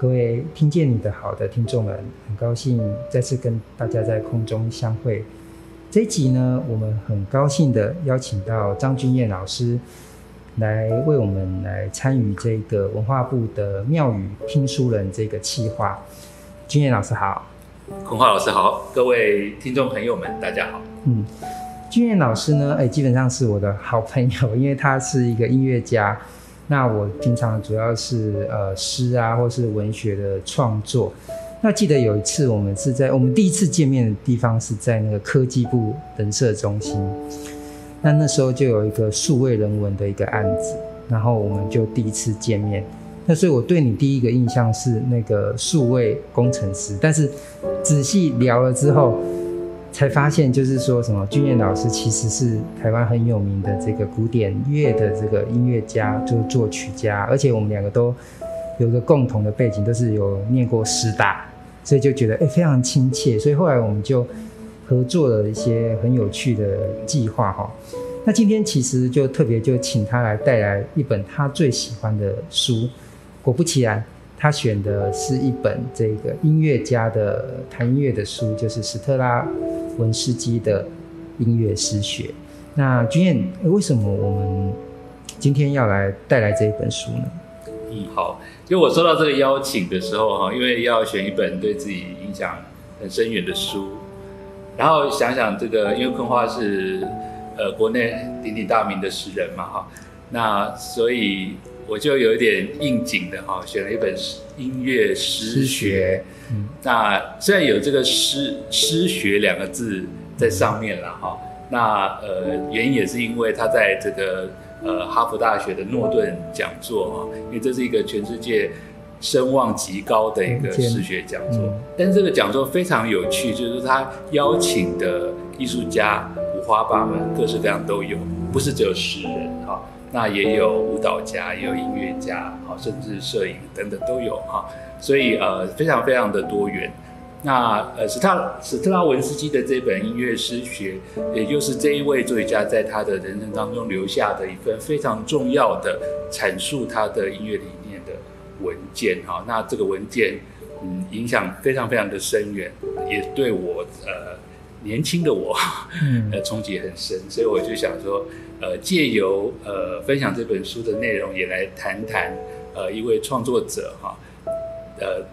各位听见你的好的听众们，很高兴再次跟大家在空中相会。这一集呢，我们很高兴的邀请到张君彦老师来为我们来参与这个文化部的庙宇听书人这个企划。君彦老师好，孔浩老师好，各位听众朋友们大家好。嗯，君彦老师呢，哎，基本上是我的好朋友，因为他是一个音乐家。那我平常主要是呃诗啊，或是文学的创作。那记得有一次，我们是在我们第一次见面的地方是在那个科技部人社中心。那那时候就有一个数位人文的一个案子，然后我们就第一次见面。那所以我对你第一个印象是那个数位工程师，但是仔细聊了之后。才发现，就是说什么君彦老师其实是台湾很有名的这个古典乐的这个音乐家，就是作曲家，而且我们两个都有个共同的背景，都是有念过师大，所以就觉得哎、非常亲切，所以后来我们就合作了一些很有趣的计划哈。那今天其实就特别就请他来带来一本他最喜欢的书，果不其然。他选的是一本这个音乐家的谈音乐的书，就是史特拉文斯基的音乐诗学。那君彦，为什么我们今天要来带来这一本书呢？嗯，好，就我收到这个邀请的时候哈，因为要选一本对自己影响很深远的书，然后想想这个，因为昆花是呃国内鼎鼎大名的诗人嘛哈，那所以。我就有一点应景的哈，选了一本音乐诗学。嗯，那虽然有这个诗诗学两个字在上面了哈，那呃原因也是因为他在这个呃哈佛大学的诺顿讲座哈，因为这是一个全世界声望极高的一个诗学讲座。嗯，但这个讲座非常有趣，就是他邀请的艺术家五花八门，各式各样都有，不是只有诗人哈。那也有舞蹈家，也有音乐家，好，甚至摄影等等都有哈，所以呃非常非常的多元。那呃史特史特拉文斯基的这本音乐诗学，也就是这一位作曲家在他的人生当中留下的一份非常重要的阐述他的音乐理念的文件哈。那这个文件嗯影响非常非常的深远，也对我呃。年轻的我，呃，冲击很深，所以我就想说，呃，借由呃分享这本书的内容，也来谈谈呃一位创作者哈，呃，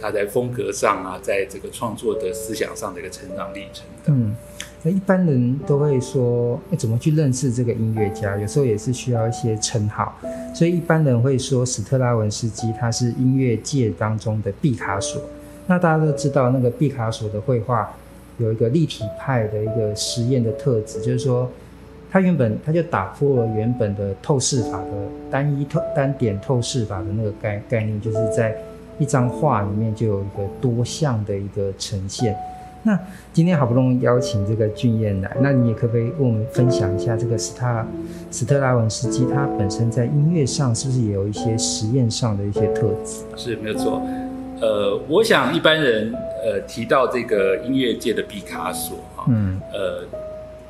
他在风格上啊，在这个创作的思想上的一个成长历程。嗯，那一般人都会说，欸，怎么去认识这个音乐家？有时候也是需要一些称号，所以一般人会说，史特拉文斯基他是音乐界当中的毕卡索。那大家都知道，那个毕卡索的绘画。有一个立体派的一个实验的特质，就是说，他原本他就打破了原本的透视法的单一透单点透视法的那个概概念，就是在一张画里面就有一个多项的一个呈现。那今天好不容易邀请这个俊彦来，那你也可不可以跟我们分享一下这个斯特斯特拉文斯基他本身在音乐上是不是也有一些实验上的一些特质？是，没有错。呃，我想一般人呃提到这个音乐界的毕卡索哈，嗯，呃，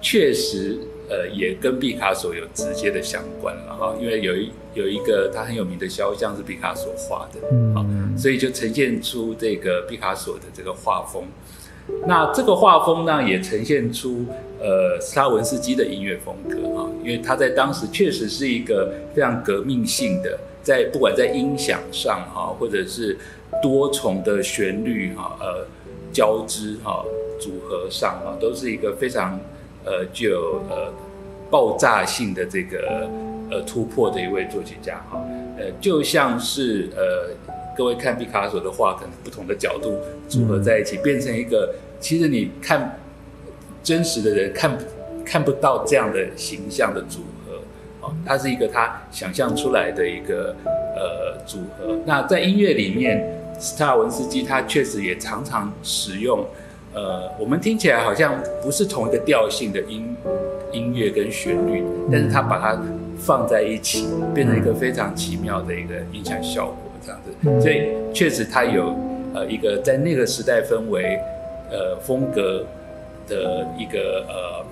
确实呃也跟毕卡索有直接的相关了哈，因为有一有一个他很有名的肖像是毕卡索画的，嗯，所以就呈现出这个毕卡索的这个画风。那这个画风呢，也呈现出呃斯拉文斯基的音乐风格啊，因为他在当时确实是一个非常革命性的，在不管在音响上哈，或者是多重的旋律哈，呃交织哈组合上啊，都是一个非常呃具有呃爆炸性的这个呃突破的一位作曲家哈，呃就像是呃。各位看毕卡索的画，可能不同的角度组合在一起，嗯、变成一个其实你看真实的人看看不到这样的形象的组合，哦，它是一个他想象出来的一个呃组合。那在音乐里面，斯塔文斯基他确实也常常使用呃，我们听起来好像不是同一个调性的音音乐跟旋律，但是他把它放在一起，变成一个非常奇妙的一个音响效果。这样子，所以确实它有呃一个在那个时代氛围呃风格的一个呃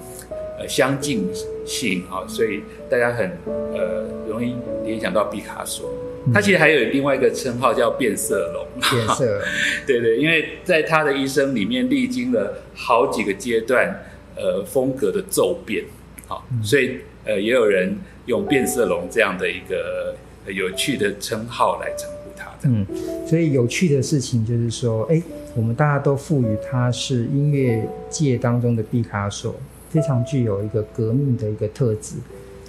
呃相近性啊，所以大家很呃容易联想到毕卡索。他其实还有另外一个称号叫变色龙。变色龙，对对，因为在他的一生里面历经了好几个阶段，呃，风格的骤变，好，嗯、所以呃，也有人用变色龙这样的一个有趣的称号来称呼他。嗯，所以有趣的事情就是说，哎，我们大家都赋予他是音乐界当中的毕卡索，非常具有一个革命的一个特质。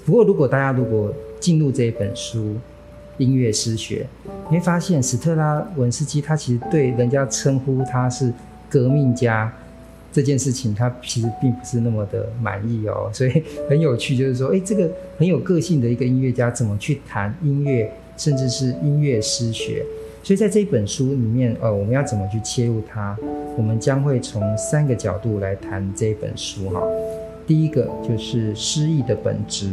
不过，如果大家如果进入这一本书《音乐诗学》，你会发现史特拉文斯基他其实对人家称呼他是革命家这件事情，他其实并不是那么的满意哦。所以很有趣，就是说，哎，这个很有个性的一个音乐家，怎么去谈音乐，甚至是音乐诗学？所以在这本书里面，呃，我们要怎么去切入它？我们将会从三个角度来谈这本书哈。第一个就是诗意的本质，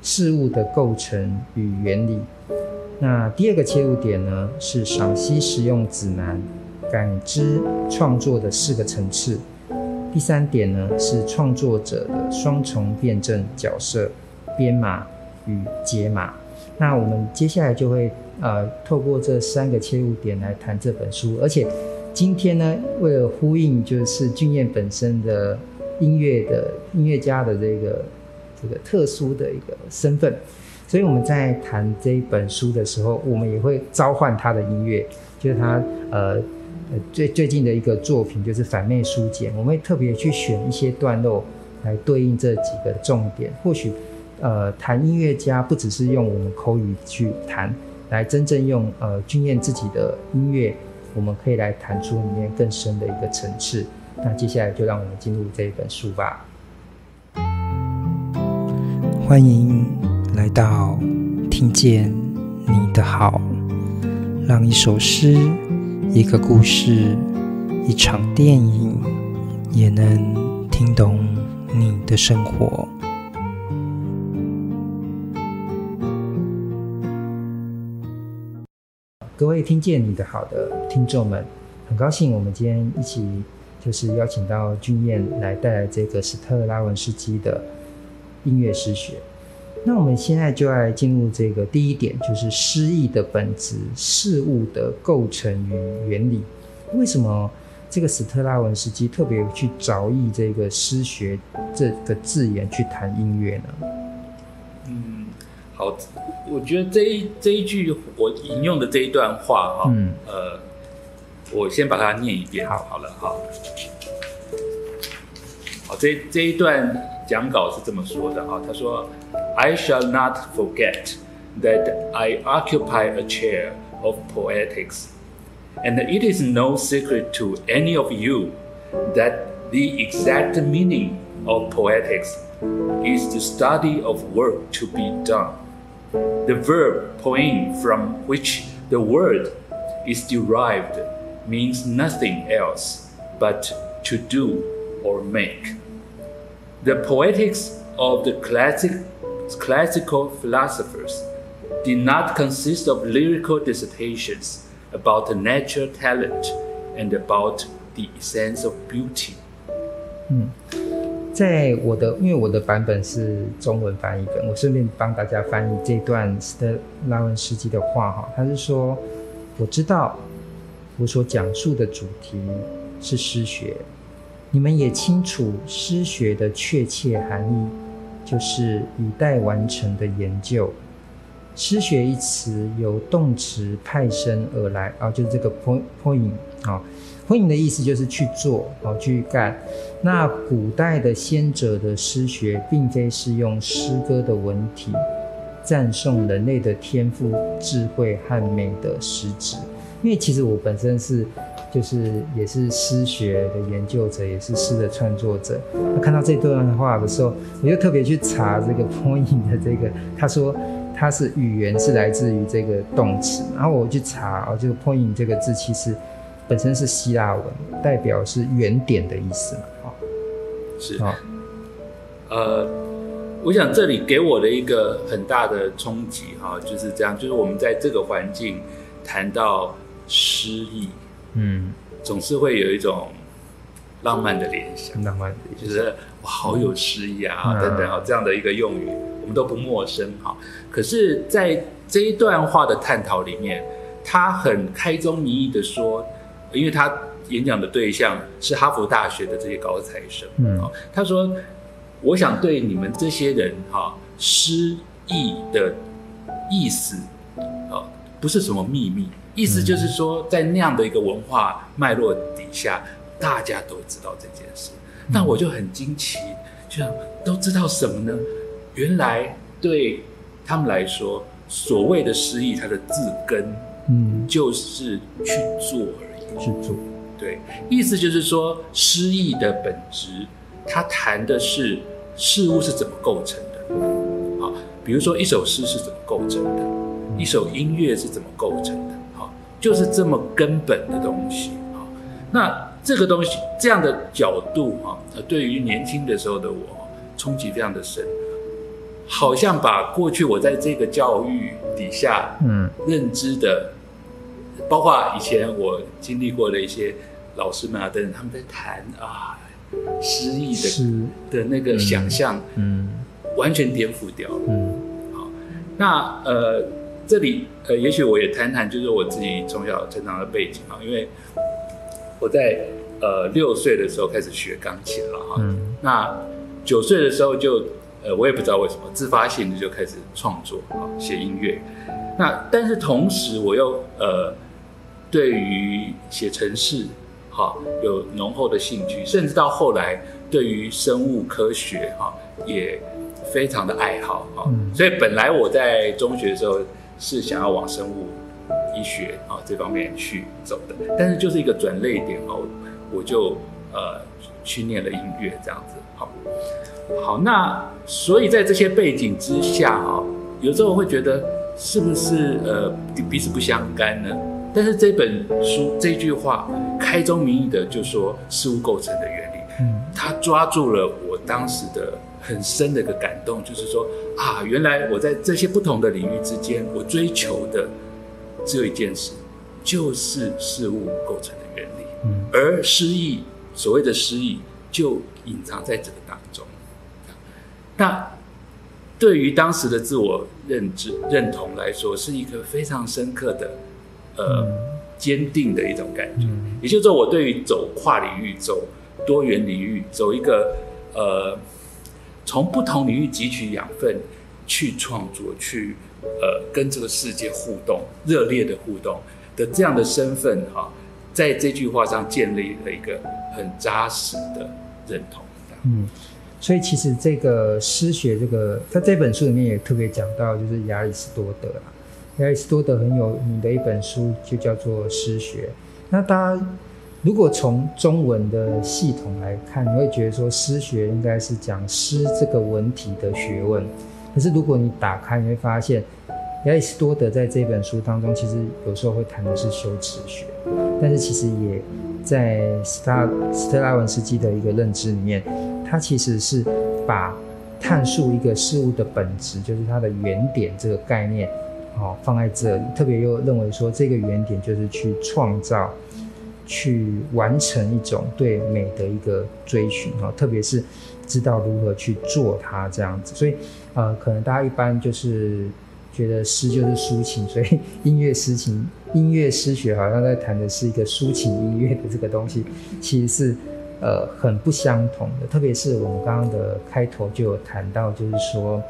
事物的构成与原理。那第二个切入点呢，是赏析实用指南，感知创作的四个层次。第三点呢，是创作者的双重辩证角色，编码与解码。那我们接下来就会呃，透过这三个切入点来谈这本书。而且今天呢，为了呼应就是俊彦本身的。音乐的音乐家的这个这个特殊的一个身份，所以我们在谈这一本书的时候，我们也会召唤他的音乐，就是他呃最最近的一个作品，就是反面书简，我们会特别去选一些段落来对应这几个重点。或许呃谈音乐家不只是用我们口语去谈，来真正用呃隽彦自己的音乐，我们可以来谈出里面更深的一个层次。那接下来就让我们进入这一本书吧。欢迎来到听见你的好，让一首诗、一个故事、一场电影，也能听懂你的生活。各位听见你的好的听众们，很高兴我们今天一起。就是邀请到俊彦来带来这个斯特拉文斯基的音乐诗学。那我们现在就来进入这个第一点，就是诗意的本质、事物的构成与原理。为什么这个史特拉文斯基特别去着意这个诗学这个字眼去谈音乐呢？嗯，好，我觉得这一这一句我引用的这一段话哈，嗯，呃。我先把它念一遍，好，好了，好，好，这这一段讲稿是这么说的啊，他说：“I shall not forget that I occupy a chair of poetics, and it is no secret to any of you that the exact meaning of poetics is the study of work to be done. The verb poem from which the word is derived.” Means nothing else but to do or make. The poetics of the classic, classical philosophers did not consist of lyrical dissertations about the natural talent and about the essence of beauty. 嗯，在我的，因为我的版本是中文翻译本，我顺便帮大家翻译这段斯特拉文斯基的话哈，他是说，我知道。我所讲述的主题是诗学，你们也清楚诗学的确切含义，就是以待完成的研究。诗学一词由动词派生而来啊，就是这个 poem 啊，poem 的意思就是去做啊，去干。那古代的先者的诗学，并非是用诗歌的文体赞颂人类的天赋、智慧和美的实质。因为其实我本身是，就是也是诗学的研究者，也是诗的创作者。那看到这段话的时候，我就特别去查这个 point 的这个，他说他是语言是来自于这个动词，然后我去查哦，这个 point 这个字其实本身是希腊文，代表是原点的意思嘛，哦，是啊，呃，我想这里给我的一个很大的冲击哈，就是这样，就是我们在这个环境谈到。诗意，嗯，总是会有一种浪漫的联想，浪漫就是我，好有诗意啊，嗯、等等啊，这样的一个用语，我们都不陌生哈。可是，在这一段话的探讨里面，他很开宗明义的说，因为他演讲的对象是哈佛大学的这些高材生，嗯，他说，我想对你们这些人哈，诗意的意思，啊，不是什么秘密，意思就是说，在那样的一个文化脉络底下，大家都知道这件事。那我就很惊奇，就想都知道什么呢？原来对他们来说，所谓的诗意，它的字根，嗯，就是去做而已。去做，对，意思就是说，诗意的本质，它谈的是事物是怎么构成的。好，比如说一首诗是怎么构成的，一首音乐是怎么构成的，好，就是这么根本的东西。啊，那。这个东西这样的角度啊，对于年轻的时候的我冲击非常的深，好像把过去我在这个教育底下嗯。认知的，嗯、包括以前我经历过的一些老师们啊等等，他们在谈啊诗意的诗。的那个想象，嗯，完全颠覆掉了，嗯，好，那呃这里呃也许我也谈谈，就是我自己从小成长的背景啊，因为。我在呃六岁的时候开始学钢琴了哈，嗯、那九岁的时候就呃我也不知道为什么自发性的就开始创作啊写音乐，那但是同时我又呃对于写程式哈有浓厚的兴趣，甚至到后来对于生物科学哈也非常的爱好哈，嗯、所以本来我在中学的时候是想要往生物。医学啊这方面去走的，但是就是一个转类点哦，我就呃去念了音乐这样子，好，好，那所以在这些背景之下啊，有时候会觉得是不是呃彼此不相干呢？但是这本书这句话开宗明义的就说事物构成的原理，嗯，他抓住了我当时的很深的一个感动，就是说啊，原来我在这些不同的领域之间，我追求的。只有一件事，就是事物构成的原理，嗯，而诗意，所谓的诗意，就隐藏在这个当中。那对于当时的自我认知认同来说，是一个非常深刻的，呃，坚定的一种感觉。也就是说，我对于走跨领域、走多元领域、走一个呃，从不同领域汲取养分去创作去。呃，跟这个世界互动、热烈的互动的这样的身份哈，在这句话上建立了一个很扎实的认同。嗯，所以其实这个诗学，这个在这本书里面也特别讲到，就是亚里士多德啊，亚里士多德很有名的一本书就叫做《诗学》。那大家如果从中文的系统来看，你会觉得说诗学应该是讲诗这个文体的学问。可是如果你打开，你会发现，亚里士多德在这本书当中，其实有时候会谈的是修辞学，但是其实也在斯特斯特拉文斯基的一个认知里面，他其实是把探述一个事物的本质，就是它的原点这个概念，哦，放在这里，特别又认为说这个原点就是去创造。去完成一种对美的一个追寻啊，特别是知道如何去做它这样子，所以呃，可能大家一般就是觉得诗就是抒情，所以音乐诗情、音乐诗学好像在谈的是一个抒情音乐的这个东西，其实是呃很不相同的。特别是我们刚刚的开头就有谈到，就是说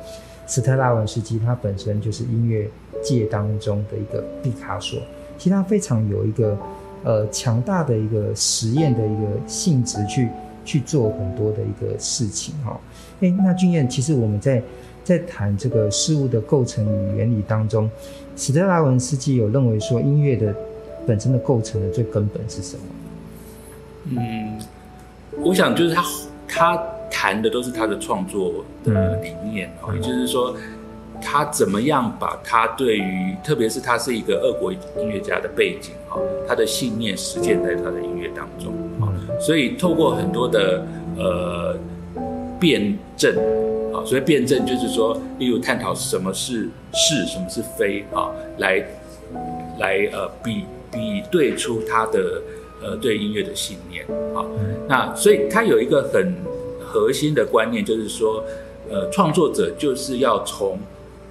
斯特拉文斯基他本身就是音乐界当中的一个毕卡索，其实他非常有一个。呃，强大的一个实验的一个性质，去去做很多的一个事情哈。哎、欸，那俊彦，其实我们在在谈这个事物的构成与原理当中，史特拉文斯基有认为说，音乐的本身的构成的最根本是什么？嗯，我想就是他他谈的都是他的创作的理念哦，嗯、也就是说。他怎么样把他对于，特别是他是一个俄国音乐家的背景啊，他的信念实践在他的音乐当中啊，所以透过很多的呃辩证啊，所以辩证就是说，例如探讨什么是是，什么是非啊，来来呃比比对出他的呃对音乐的信念啊，那所以他有一个很核心的观念，就是说，呃，创作者就是要从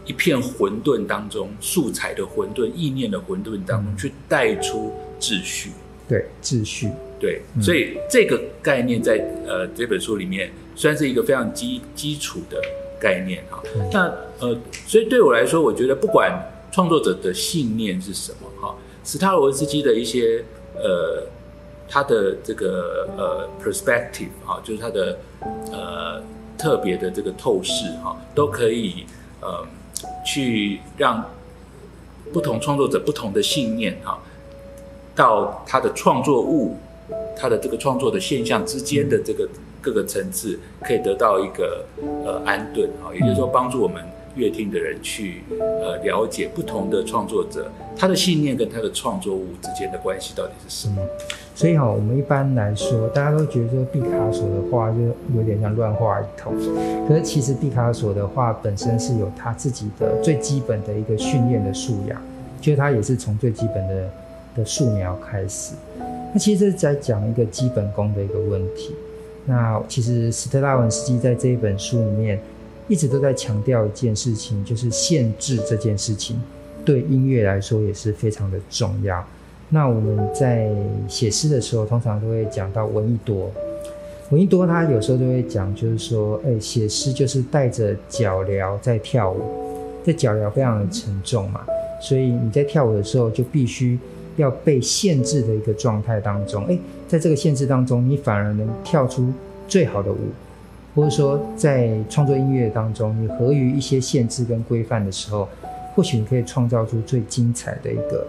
一片混沌当中，素材的混沌、意念的混沌当中，去带出秩序。对，秩序。对，所以这个概念在呃这本书里面，算是一个非常基基础的概念哈。那呃，所以对我来说，我觉得不管创作者的信念是什么哈，斯塔罗文斯基的一些呃他的这个呃 perspective 哈，就是他的呃特别的这个透视哈，都可以呃。去让不同创作者不同的信念哈，到他的创作物，他的这个创作的现象之间的这个各个层次，可以得到一个呃安顿啊，也就是说帮助我们乐听的人去呃了解不同的创作者他的信念跟他的创作物之间的关系到底是什么。所以哈，我们一般来说，大家都觉得说毕卡索的画就有点像乱画一通。可是其实毕卡索的画本身是有他自己的最基本的一个训练的素养，就是他也是从最基本的的素描开始。那其实是在讲一个基本功的一个问题。那其实斯特拉文斯基在这一本书里面一直都在强调一件事情，就是限制这件事情对音乐来说也是非常的重要。那我们在写诗的时候，通常都会讲到闻一多。闻一多他有时候都会讲，就是说，哎，写诗就是带着脚镣在跳舞，这脚镣非常的沉重嘛，所以你在跳舞的时候就必须要被限制的一个状态当中，哎，在这个限制当中，你反而能跳出最好的舞，或者说在创作音乐当中，你合于一些限制跟规范的时候，或许你可以创造出最精彩的一个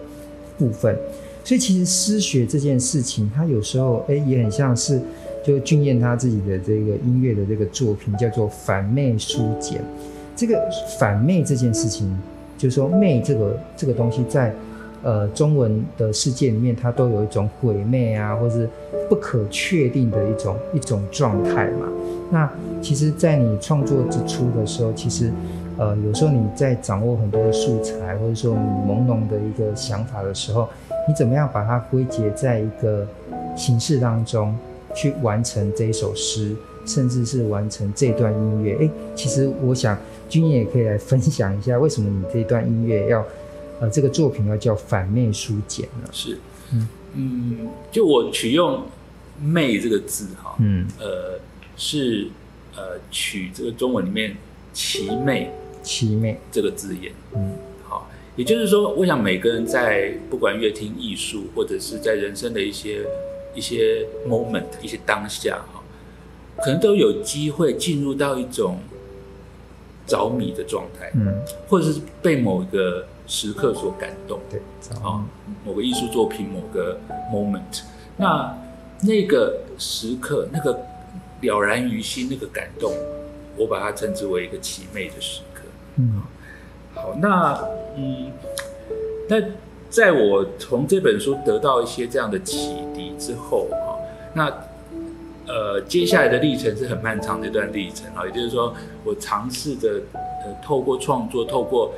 部分。所以其实诗学这件事情，它有时候哎也很像是，就俊彦他自己的这个音乐的这个作品叫做反媚书简。这个反媚这件事情，就是说媚这个这个东西在呃中文的世界里面，它都有一种鬼魅啊，或是不可确定的一种一种状态嘛。那其实，在你创作之初的时候，其实呃有时候你在掌握很多的素材，或者说你朦胧的一个想法的时候。你怎么样把它归结在一个形式当中，去完成这一首诗，甚至是完成这段音乐？诶，其实我想君也可以来分享一下，为什么你这段音乐要，呃，这个作品要叫反媚书简了？是，嗯嗯，就我取用“媚”这个字哈，嗯，呃，是呃取这个中文里面“奇媚”“奇媚”这个字眼，嗯。好也就是说，我想每个人在不管乐听艺术，或者是在人生的一些一些 moment、一些当下哈，可能都有机会进入到一种着迷的状态，嗯，或者是被某个时刻所感动，对，啊，某个艺术作品、某个 moment，那那个时刻、那个了然于心、那个感动，我把它称之为一个奇美的时刻，嗯。好，那嗯，那在我从这本书得到一些这样的启迪之后啊，那呃，接下来的历程是很漫长的一段历程啊，也就是说，我尝试着呃，透过创作，透过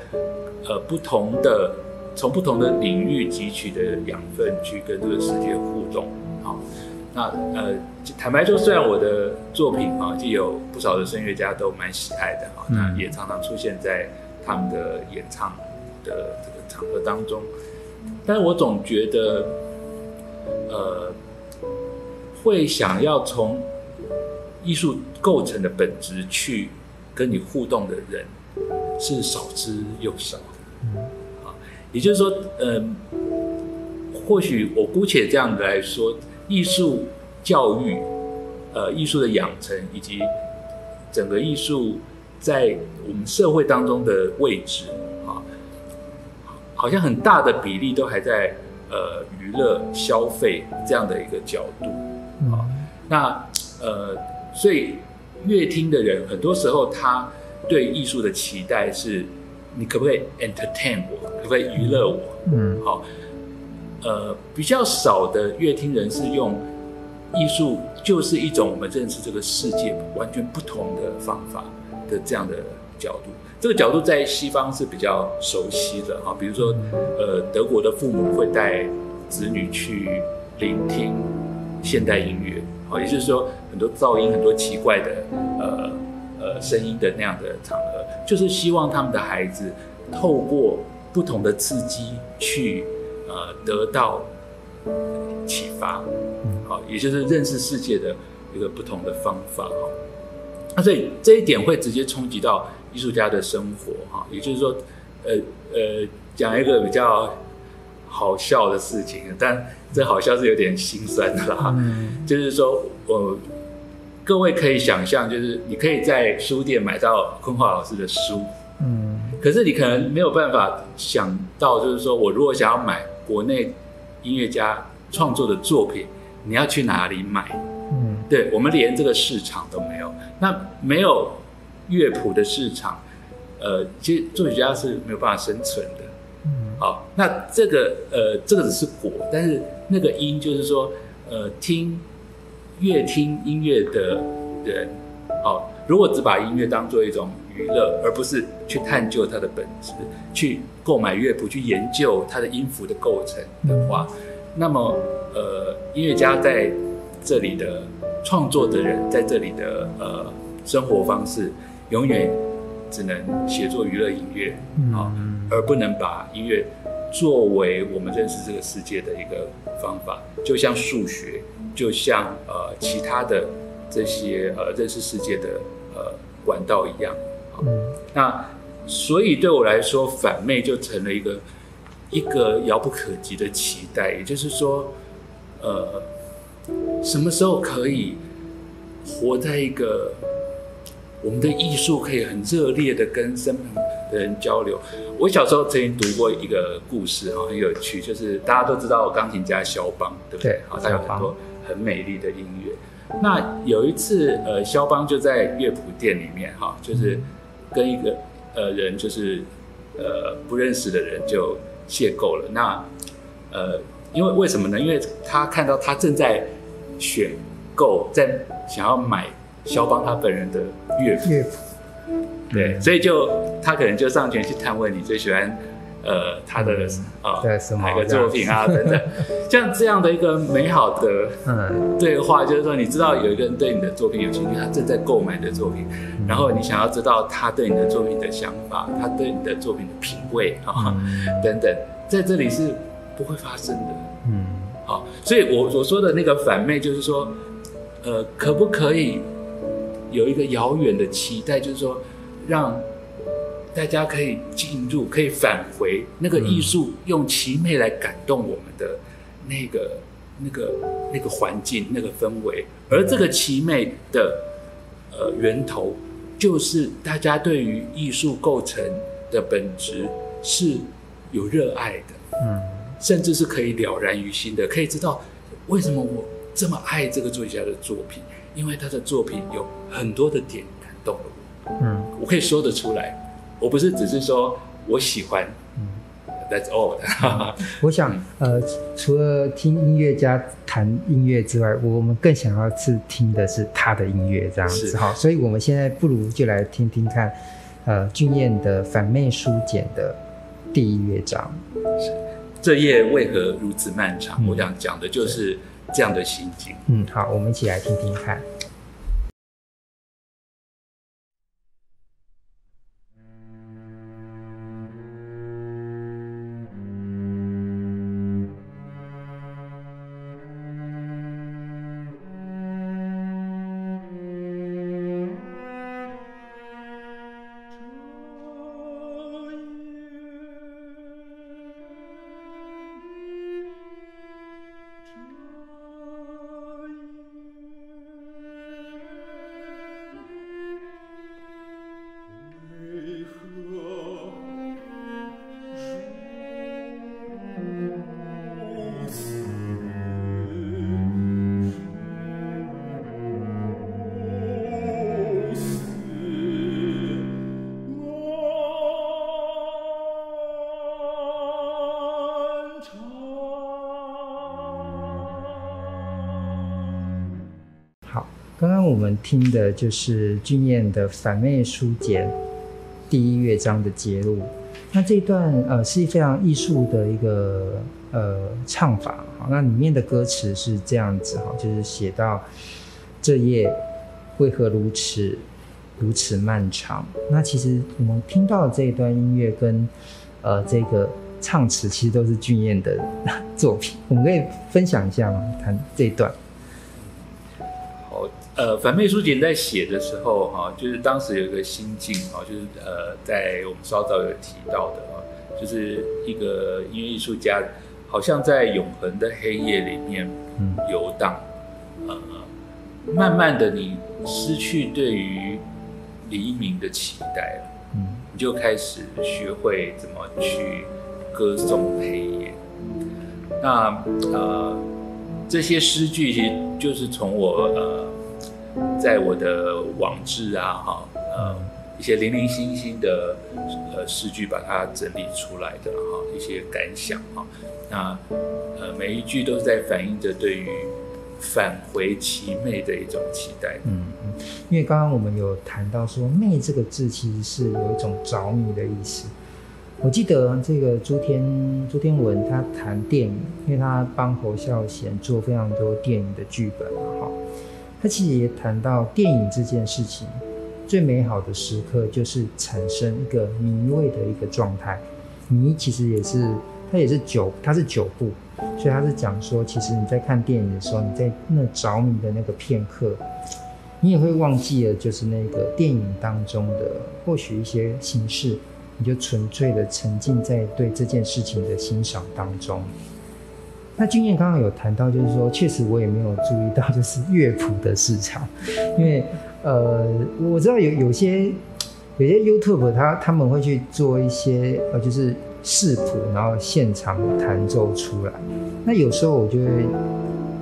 呃不同的从不同的领域汲取的养分，去跟这个世界互动。好，那呃，坦白说，虽然我的作品啊，就有不少的声乐家都蛮喜爱的啊，那也常常出现在。他们的演唱的这个场合当中，但是我总觉得，呃，会想要从艺术构成的本质去跟你互动的人是少之又少。嗯，啊，也就是说，嗯，或许我姑且这样子来说，艺术教育，呃，艺术的养成以及整个艺术。在我们社会当中的位置啊，好像很大的比例都还在呃娱乐消费这样的一个角度啊。那呃，所以乐听的人很多时候他对艺术的期待是，你可不可以 entertain 我，可不可以娱乐我？嗯，好，呃，比较少的乐听人是用艺术就是一种我们认识这个世界完全不同的方法。的这样的角度，这个角度在西方是比较熟悉的哈，比如说，呃，德国的父母会带子女去聆听现代音乐，好，也就是说很多噪音、很多奇怪的呃呃呃声音的那样的场合，就是希望他们的孩子透过不同的刺激去呃得到启发，好，也就是认识世界的一个不同的方法。哈。那所以这一点会直接冲击到艺术家的生活。哈，也就是说，呃呃，讲一个比较好笑的事情，但这好像是有点心酸的啦。嗯，就是说我。各位可以想象，就是你可以在书店买到坤华老师的书，嗯，可是你可能没有办法想到，就是说我如果想要买国内音乐家创作的作品，你要去哪里买？嗯，对，我们连这个市场都没有，那没有乐谱的市场，呃，其实作曲家是没有办法生存的。嗯，好，那这个呃，这个只是果，但是那个音就是说，呃，听。乐听音乐的人，哦，如果只把音乐当做一种娱乐，而不是去探究它的本质，去购买乐谱，去研究它的音符的构成的话，那么，呃，音乐家在这里的创作的人，在这里的呃生活方式，永远只能写作娱乐音乐，啊、哦，而不能把音乐作为我们认识这个世界的一个方法，就像数学。就像呃其他的这些呃认识世界的呃管道一样，嗯，那所以对我来说，反昧就成了一个一个遥不可及的期待。也就是说，呃，什么时候可以活在一个我们的艺术可以很热烈的跟身旁的人交流？我小时候曾经读过一个故事哈，很有趣，就是大家都知道钢琴家肖邦，对不对？好，他有很多。很美丽的音乐。那有一次，呃，肖邦就在乐谱店里面，哈，就是跟一个呃人，就是呃不认识的人就邂逅了。那呃，因为为什么呢？因为他看到他正在选购，在想要买肖邦他本人的乐谱，对，所以就他可能就上前去探问你最喜欢。呃，他的啊，哪个作品啊等等，像这样的一个美好的嗯。对话，就是说，你知道有一个人对你的作品有兴趣，他正在购买你的作品，然后你想要知道他对你的作品的想法，他对你的作品的品味啊等等，在这里是不会发生的。嗯，好，所以我所说的那个反面，就是说，呃，可不可以有一个遥远的期待，就是说，让。大家可以进入，可以返回那个艺术，用奇魅来感动我们的那个、那个、那个环境、那个氛围。而这个奇魅的呃源头，就是大家对于艺术构成的本质是有热爱的，嗯，甚至是可以了然于心的，可以知道为什么我这么爱这个作家的作品，因为他的作品有很多的点感动了我，嗯，我可以说得出来。我不是只是说我喜欢，嗯，That's all。我想，呃，除了听音乐家弹音乐之外，我们更想要是听的是他的音乐，这样子哈。所以，我们现在不如就来听听看，呃，俊彦的《反昧书简》的第一乐章。是，这夜为何如此漫长？嗯，我想讲的就是这样的心境。嗯，好，我们一起来听听看。们听的就是俊彦的《反面书简》第一乐章的节录。那这一段呃是非常艺术的一个呃唱法。好，那里面的歌词是这样子哈，就是写到这夜为何如此如此漫长。那其实我们听到的这一段音乐跟呃这个唱词，其实都是俊彦的作品。我们可以分享一下吗？谈这一段。反背书简在写的时候，哈，就是当时有一个心境，哈，就是呃，在我们稍早有提到的，哈，就是一个音乐艺术家，好像在永恒的黑夜里面游荡，呃，慢慢的你失去对于黎明的期待了，嗯，你就开始学会怎么去歌颂黑夜。那呃，这些诗句其实就是从我呃，在我的网志啊，哈，呃，一些零零星星的呃诗句把它整理出来的哈，一些感想哈。那呃，每一句都是在反映着对于。返回其妹的一种期待。嗯嗯，因为刚刚我们有谈到说“妹”这个字其实是有一种着迷的意思。我记得这个朱天朱天文他谈电影，因为他帮侯孝贤做非常多电影的剧本嘛，哈。他其实也谈到电影这件事情最美好的时刻就是产生一个迷味的一个状态。迷其实也是，它也是九，它是九部。所以他是讲说，其实你在看电影的时候，你在那着迷的那个片刻，你也会忘记了，就是那个电影当中的或许一些形式，你就纯粹的沉浸在对这件事情的欣赏当中。那隽彦刚刚有谈到，就是说，确实我也没有注意到，就是乐谱的市场，因为呃，我知道有有些有些 YouTube 他他们会去做一些呃，就是。视谱，然后现场弹奏出来。那有时候我就会，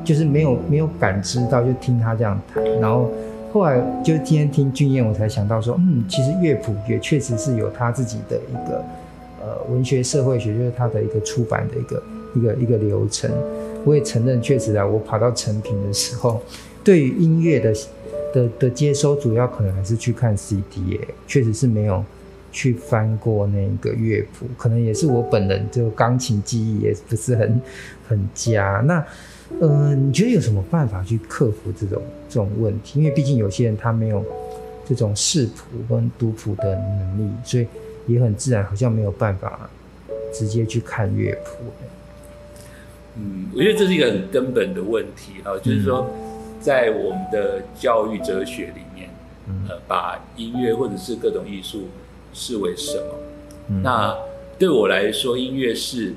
就是没有没有感知到，就听他这样弹。然后后来就今天听隽彦，我才想到说，嗯，其实乐谱也确实是有他自己的一个呃文学社会学，就是他的一个出版的一个一个一个流程。我也承认，确实啊，我跑到成品的时候，对于音乐的的的接收，主要可能还是去看 CD 耶，确实是没有。去翻过那个乐谱，可能也是我本人就钢琴技艺也不是很很佳。那，呃，你觉得有什么办法去克服这种这种问题？因为毕竟有些人他没有这种视谱跟读谱的能力，所以也很自然，好像没有办法直接去看乐谱。嗯，我觉得这是一个很根本的问题啊，就是说，在我们的教育哲学里面，呃，把音乐或者是各种艺术。视为什么？嗯、那对我来说，音乐是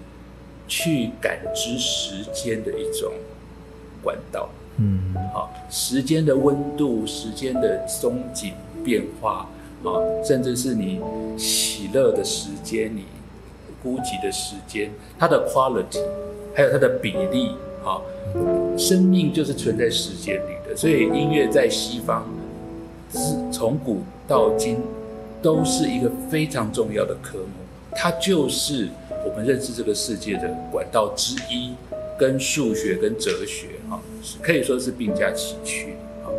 去感知时间的一种管道。嗯，好，时间的温度、时间的松紧变化，啊，甚至是你喜乐的时间、你孤寂的时间，它的 quality，还有它的比例，啊，生命就是存在时间里的。所以音乐在西方是从古到今。都是一个非常重要的科目，它就是我们认识这个世界的管道之一，跟数学跟哲学啊，可以说是并驾齐驱啊。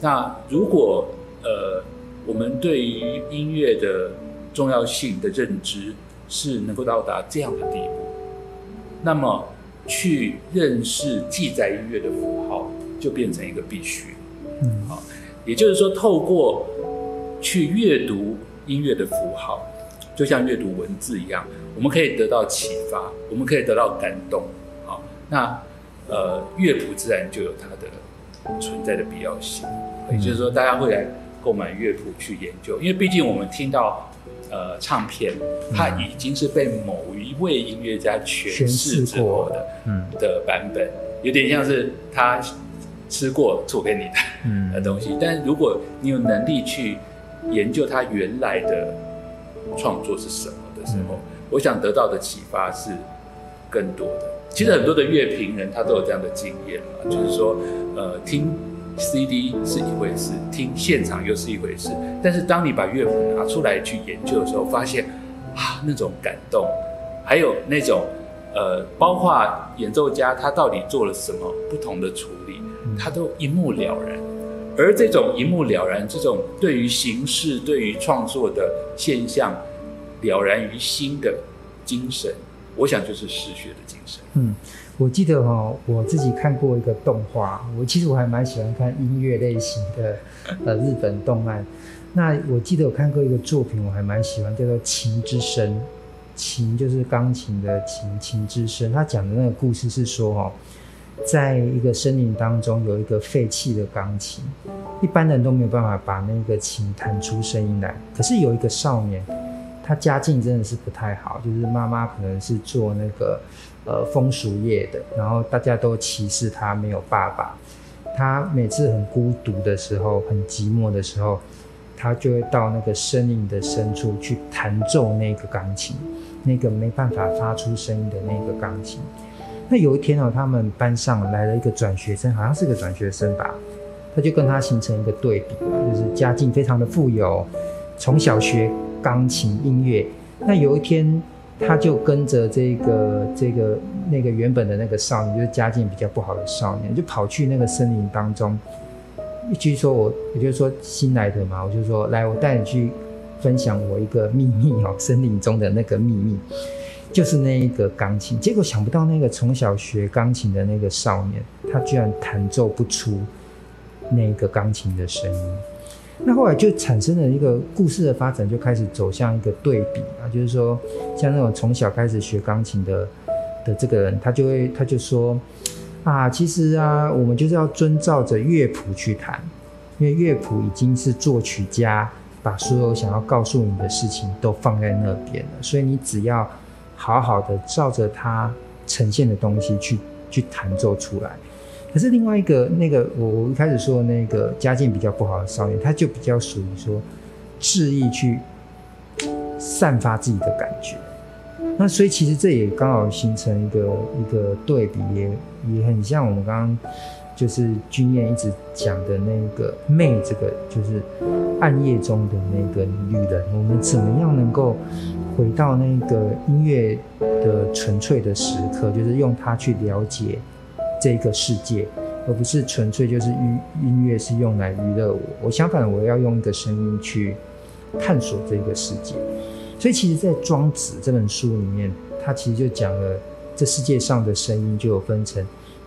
那如果呃，我们对于音乐的重要性的认知是能够到达这样的地步，那么去认识记载音乐的符号就变成一个必须。嗯，好，也就是说，透过去阅读。音乐的符号，就像阅读文字一样，我们可以得到启发，我们可以得到感动。好，那呃，乐谱自然就有它的存在的必要性。也就是说，大家会来购买乐谱去研究，因为毕竟我们听到呃唱片，它已经是被某一位音乐家诠释之后的，嗯，的版本，有点像是他吃过做给你的嗯的东西。但是如果你有能力去研究他原来的创作是什么的时候，嗯、我想得到的启发是更多的。其实很多的乐评人他都有这样的经验嘛，嗯、就是说，呃，听 CD 是一回事，听现场又是一回事。但是当你把乐谱拿出来去研究的时候，发现啊，那种感动，还有那种呃，包括演奏家他到底做了什么不同的处理，他都一目了然。而这种一目了然，这种对于形式、对于创作的现象了然于心的精神，我想就是诗学的精神。嗯，我记得哈、哦，我自己看过一个动画，我其实我还蛮喜欢看音乐类型的呃日本动漫。那我记得我看过一个作品，我还蛮喜欢，叫做《琴之声》。琴就是钢琴的琴，琴之声。他讲的那个故事是说，哦，在一个森林当中有一个废弃的钢琴，一般人都没有办法把那个琴弹出声音来。可是有一个少年，他家境真的是不太好，就是妈妈可能是做那个呃风俗业的，然后大家都歧视他没有爸爸。他每次很孤独的时候，很寂寞的时候，他就会到那个森林的深处去弹奏那个钢琴。那个没办法发出声音的那个钢琴。那有一天哦，他们班上来了一个转学生，好像是个转学生吧，他就跟他形成一个对比，就是家境非常的富有，从小学钢琴音乐。那有一天，他就跟着这个这个那个原本的那个少年，就是家境比较不好的少年，就跑去那个森林当中。一句说我，也就是说新来的嘛，我就说来，我带你去。分享我一个秘密哦，森林中的那个秘密，就是那一个钢琴。结果想不到那个从小学钢琴的那个少年，他居然弹奏不出那个钢琴的声音。那后来就产生了一个故事的发展，就开始走向一个对比啊，就是说像那种从小开始学钢琴的的这个人，他就会他就说啊，其实啊，我们就是要遵照着乐谱去弹，因为乐谱已经是作曲家。把所有想要告诉你的事情都放在那边了，所以你只要好好的照着它呈现的东西去去弹奏出来。可是另外一个那个我我一开始说的那个家境比较不好的少年，他就比较属于说恣意去散发自己的感觉。那所以其实这也刚好形成一个一个对比，也也很像我们刚刚。就是君燕一直讲的那个媚，这个就是暗夜中的那个女人。我们怎么样能够回到那个音乐的纯粹的时刻？就是用它去了解这个世界，而不是纯粹就是音音乐是用来娱乐我。我相反，我要用一个声音去探索这个世界。所以，其实，在《庄子》这本书里面，它其实就讲了这世界上的声音就有分成。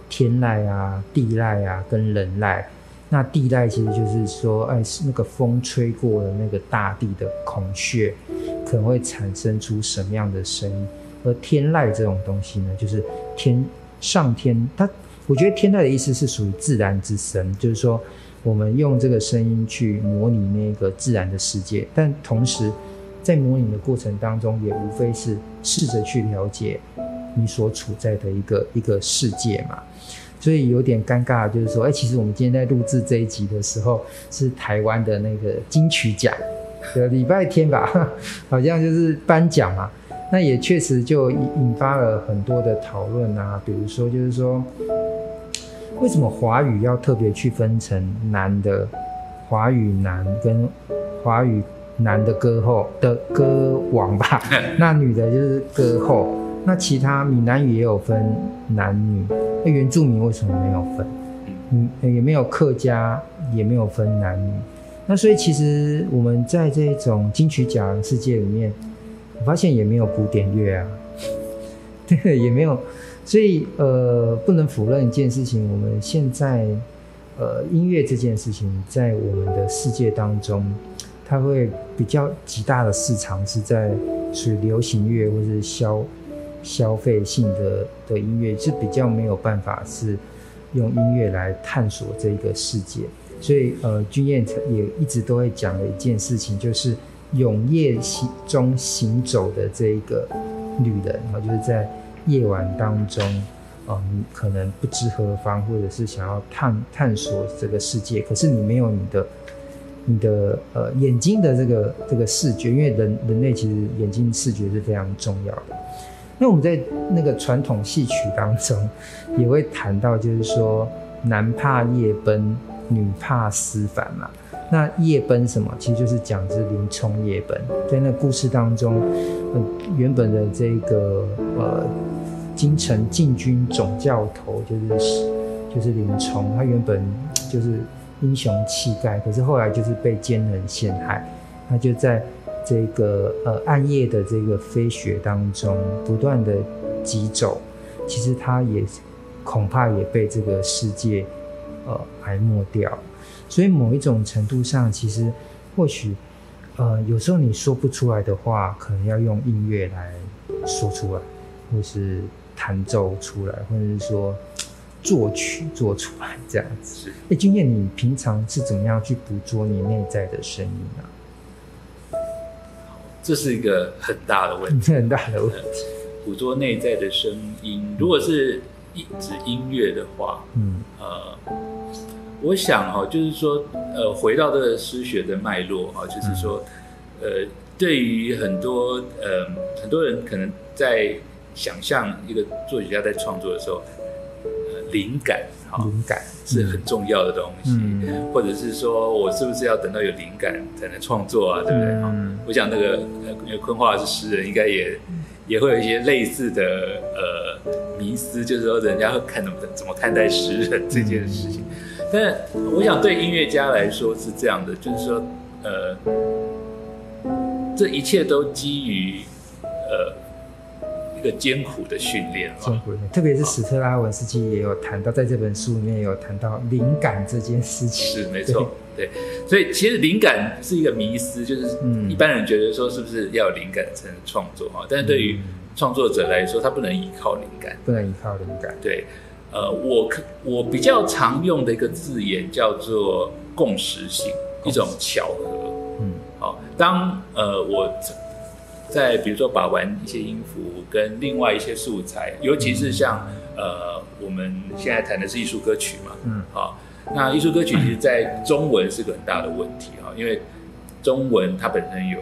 天籁啊，地籁啊，跟人籁。那地籁其实就是说，哎，那个风吹过了那个大地的孔穴，可能会产生出什么样的声音。而天籁这种东西呢，就是天上天，它我觉得天籁的意思是属于自然之声，就是说我们用这个声音去模拟那个自然的世界，但同时在模拟的过程当中，也无非是试着去了解。你所处在的一个一个世界嘛，所以有点尴尬，就是说，哎、其实我们今天在录制这一集的时候，是台湾的那个金曲奖的礼拜天吧，好像就是颁奖嘛。那也确实就引发了很多的讨论啊，比如说，就是说，为什么华语要特别去分成男的华语男跟华语男的歌后的歌王吧？那女的就是歌后。那其他闽南语也有分男女，那原住民为什么没有分？嗯，也没有客家，也没有分男女。那所以其实我们在这种金曲奖世界里面，我发现也没有古典乐啊，对，也没有。所以呃，不能否认一件事情，我们现在呃音乐这件事情，在我们的世界当中，它会比较极大的市场是在属于流行乐或是消。消费性的的音乐是比较没有办法是用音乐来探索这个世界，所以呃，君燕也一直都会讲的一件事情，就是永夜行中行走的这一个女人，然后就是在夜晚当中，呃，你可能不知何方，或者是想要探探索这个世界，可是你没有你的你的呃眼睛的这个这个视觉，因为人人类其实眼睛视觉是非常重要的。那我们在那个传统戏曲当中，也会谈到，就是说男怕夜奔，女怕思返嘛。那夜奔什么？其实就是讲这林冲夜奔。在那故事当中，呃，原本的这个呃京城禁军总教头就是就是林冲，他原本就是英雄气概，可是后来就是被奸人陷害，他就在。这个呃暗夜的这个飞雪当中不断的疾走，其实他也恐怕也被这个世界呃埋没掉。所以某一种程度上，其实或许，呃，有时候你说不出来的话，可能要用音乐来说出来，或是弹奏出来，或者是说作曲做出来这样子。哎，君燕，你平常是怎么样去捕捉你内在的声音啊？这是一个很大的问题，很大的问题。捕捉内在的声音，如果是一指音乐的话，嗯，呃，我想哈，就是说，呃，回到这个诗学的脉络哦，就是说，呃，对于很多呃很多人可能在想象一个作曲家在创作的时候，呃，灵感。灵感是很重要的东西，嗯、或者是说我是不是要等到有灵感才能创作啊？对不对？嗯、我想那个因为昆华是诗人，应该也也会有一些类似的呃迷思，就是说人家会看怎么怎么看待诗人这件事情。嗯、但我想对音乐家来说是这样的，就是说呃，这一切都基于呃。一个艰苦的训练，艰苦的，特别是史特拉文斯基也有谈到，在这本书里面也有谈到灵感这件事情。是没错，对，所以其实灵感是一个迷思，就是一般人觉得说是不是要有灵感才能创作哈？但是对于创作者来说，他不能依靠灵感，不能依靠灵感。对，呃，我我比较常用的一个字眼叫做共识性，一种巧合。嗯，好，当呃我。在比如说把玩一些音符跟另外一些素材，尤其是像呃我们现在谈的是艺术歌曲嘛，嗯，好，那艺术歌曲其实在中文是个很大的问题哈，因为中文它本身有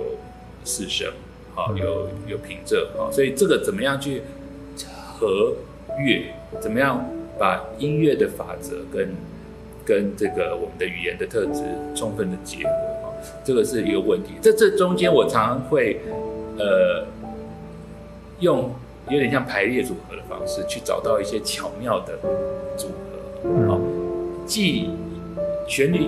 四声，好，有有平仄，好，所以这个怎么样去和乐，怎么样把音乐的法则跟跟这个我们的语言的特质充分的结合，哈，这个是一个问题。这这中间我常常会。呃，用有点像排列组合的方式去找到一些巧妙的组合，好，既旋律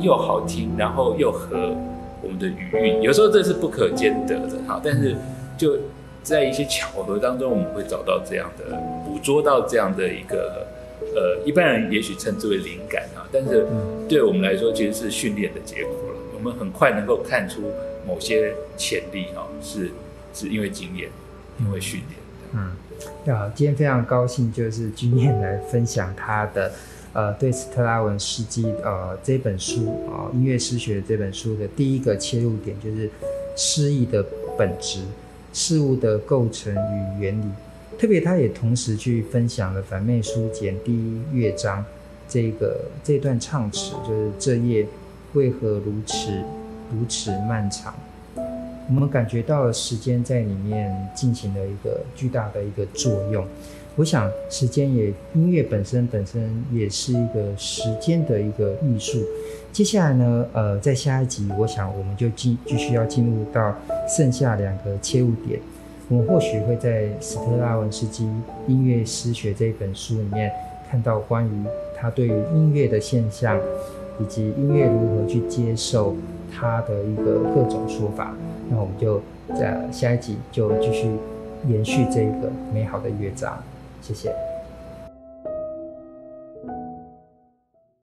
又好听，然后又和我们的语韵，有时候这是不可兼得的，哈，但是就在一些巧合当中，我们会找到这样的，捕捉到这样的一个，呃，一般人也许称之为灵感啊，但是对我们来说，其实是训练的结果了，我们很快能够看出。某些潜力啊，是是因为经验，因为训练。嗯，好，今天非常高兴，就是君燕来分享他的呃对斯特拉文斯基呃这本书啊、呃、音乐诗学这本书的第一个切入点，就是诗意的本质、事物的构成与原理。特别，他也同时去分享了反妹书简第一乐章这个这段唱词，就是这夜为何如此。如此漫长，我们感觉到了时间在里面进行了一个巨大的一个作用。我想，时间也音乐本身本身也是一个时间的一个艺术。接下来呢，呃，在下一集，我想我们就继继续要进入到剩下两个切入点。我们或许会在斯特拉文斯基音乐诗学这一本书里面看到关于他对于音乐的现象，以及音乐如何去接受。他的一个各种说法，那我们就在下一集就继续延续这个美好的乐章，谢谢。